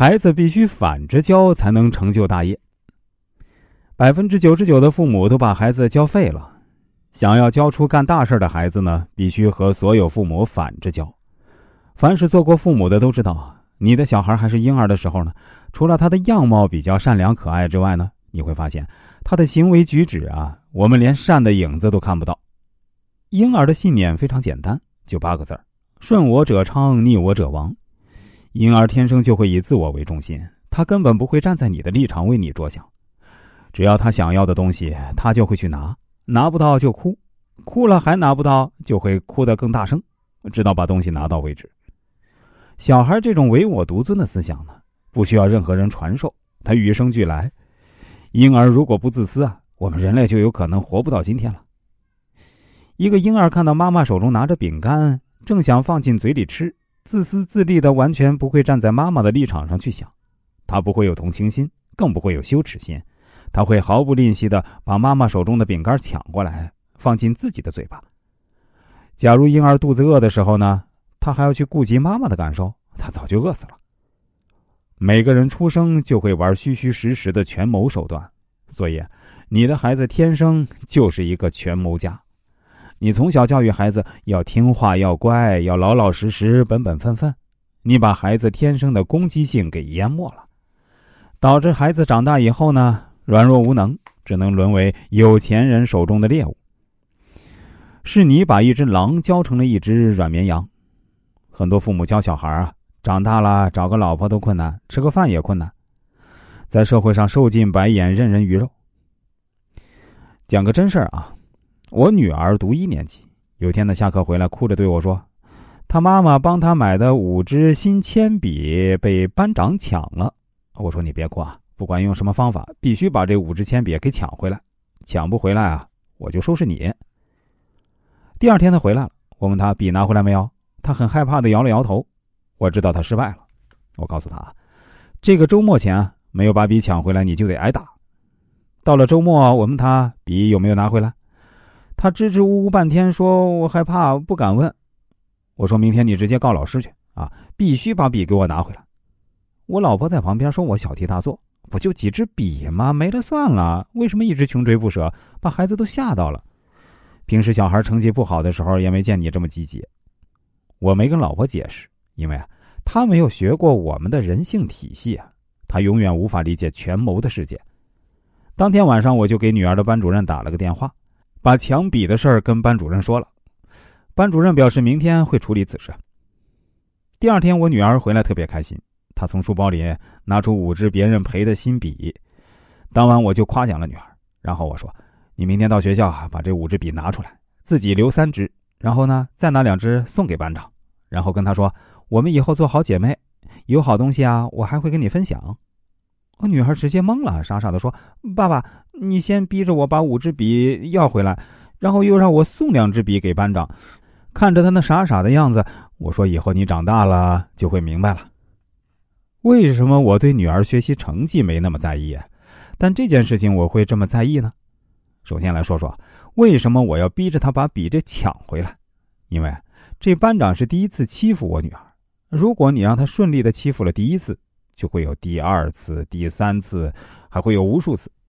孩子必须反着教才能成就大业。百分之九十九的父母都把孩子教废了。想要教出干大事的孩子呢，必须和所有父母反着教。凡是做过父母的都知道，你的小孩还是婴儿的时候呢，除了他的样貌比较善良可爱之外呢，你会发现他的行为举止啊，我们连善的影子都看不到。婴儿的信念非常简单，就八个字儿：顺我者昌，逆我者亡。婴儿天生就会以自我为中心，他根本不会站在你的立场为你着想。只要他想要的东西，他就会去拿。拿不到就哭，哭了还拿不到，就会哭得更大声，直到把东西拿到为止。小孩这种唯我独尊的思想呢，不需要任何人传授，他与生俱来。婴儿如果不自私啊，我们人类就有可能活不到今天了。一个婴儿看到妈妈手中拿着饼干，正想放进嘴里吃，自私自利的，完全不会站在妈妈的立场上去想，他不会有同情心，更不会有羞耻心。他会毫不吝惜的把妈妈手中的饼干抢过来，放进自己的嘴巴。假如婴儿肚子饿的时候呢，他还要去顾及妈妈的感受，他早就饿死了。每个人出生就会玩虚虚实实的权谋手段，所以你的孩子天生就是一个权谋家。你从小教育孩子要听话、要乖、要老老实实、本本分分，你把孩子天生的攻击性给淹没了，导致孩子长大以后呢？软弱无能，只能沦为有钱人手中的猎物。是你把一只狼教成了一只软绵羊。很多父母教小孩啊，长大了找个老婆都困难，吃个饭也困难，在社会上受尽白眼，任人鱼肉。讲个真事儿啊，我女儿读一年级，有天呢下课回来，哭着对我说：“她妈妈帮她买的五支新铅笔被班长抢了。”我说：“你别哭啊。”不管用什么方法，必须把这五支铅笔给抢回来。抢不回来啊，我就收拾你。第二天他回来了，我问他笔拿回来没有，他很害怕的摇了摇头。我知道他失败了。我告诉他，这个周末前没有把笔抢回来，你就得挨打。到了周末，我问他笔有没有拿回来，他支支吾吾半天，说我害怕，不敢问。我说明天你直接告老师去啊，必须把笔给我拿回来。我老婆在旁边说我小题大做。不就几支笔吗？没了算了，为什么一直穷追不舍，把孩子都吓到了？平时小孩成绩不好的时候，也没见你这么积极。我没跟老婆解释，因为啊，他没有学过我们的人性体系啊，他永远无法理解权谋的世界。当天晚上，我就给女儿的班主任打了个电话，把抢笔的事儿跟班主任说了。班主任表示明天会处理此事。第二天，我女儿回来特别开心。她从书包里拿出五支别人赔的新笔，当晚我就夸奖了女儿。然后我说：“你明天到学校把这五支笔拿出来，自己留三支，然后呢再拿两支送给班长。然后跟他说，我们以后做好姐妹，有好东西啊，我还会跟你分享。”我女孩直接懵了，傻傻的说：“爸爸，你先逼着我把五支笔要回来，然后又让我送两支笔给班长。”看着他那傻傻的样子，我说：“以后你长大了就会明白了。”为什么我对女儿学习成绩没那么在意？但这件事情我会这么在意呢？首先来说说，为什么我要逼着她把笔这抢回来？因为这班长是第一次欺负我女儿。如果你让他顺利的欺负了第一次，就会有第二次、第三次，还会有无数次。